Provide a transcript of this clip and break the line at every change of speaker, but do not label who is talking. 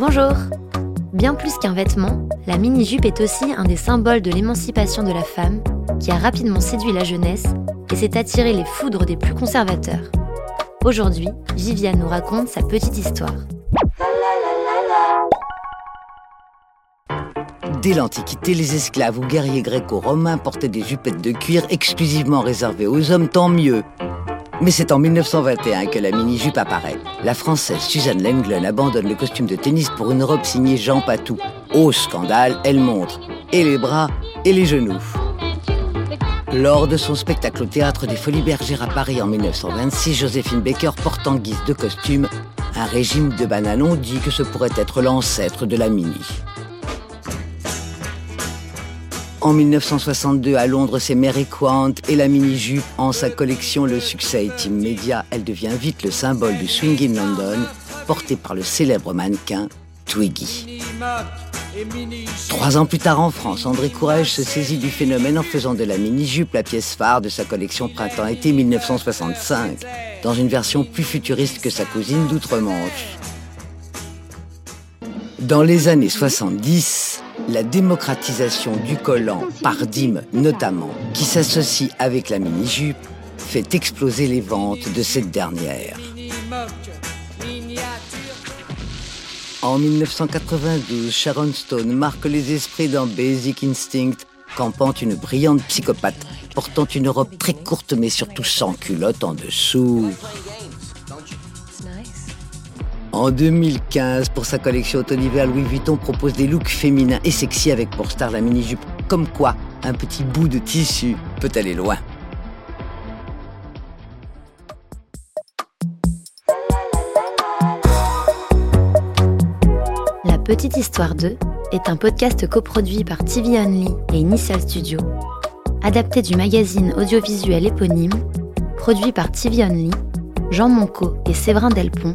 Bonjour Bien plus qu'un vêtement, la mini-jupe est aussi un des symboles de l'émancipation de la femme qui a rapidement séduit la jeunesse et s'est attiré les foudres des plus conservateurs. Aujourd'hui, Viviane nous raconte sa petite histoire.
Dès l'Antiquité, les esclaves ou guerriers gréco-romains portaient des jupettes de cuir exclusivement réservées aux hommes, tant mieux. Mais c'est en 1921 que la mini-jupe apparaît. La Française Suzanne Lenglen abandonne le costume de tennis pour une robe signée Jean Patou. Au scandale, elle montre et les bras et les genoux. Lors de son spectacle au théâtre des Folies Bergères à Paris en 1926, Joséphine Baker porte en guise de costume un régime de bananon dit que ce pourrait être l'ancêtre de la mini. En 1962, à Londres, c'est Mary Quant et la mini-jupe en sa collection. Le succès est immédiat. Elle devient vite le symbole du swing in London, porté par le célèbre mannequin Twiggy. Trois ans plus tard en France, André Courage se saisit du phénomène en faisant de la mini-jupe la pièce phare de sa collection printemps-été 1965, dans une version plus futuriste que sa cousine d'outre-Manche. Dans les années 70, la démocratisation du collant par Dim notamment, qui s'associe avec la mini-jupe, fait exploser les ventes de cette dernière. En 1992, Sharon Stone marque les esprits dans Basic Instinct, campant une brillante psychopathe, portant une robe très courte mais surtout sans culotte en dessous. En 2015, pour sa collection automne-hiver, Louis Vuitton propose des looks féminins et sexy avec pour star la mini-jupe. Comme quoi, un petit bout de tissu peut aller loin.
La Petite Histoire 2 est un podcast coproduit par TV Only et Initial Studio, adapté du magazine audiovisuel éponyme, produit par TV Only, Jean Monco et Séverin Delpont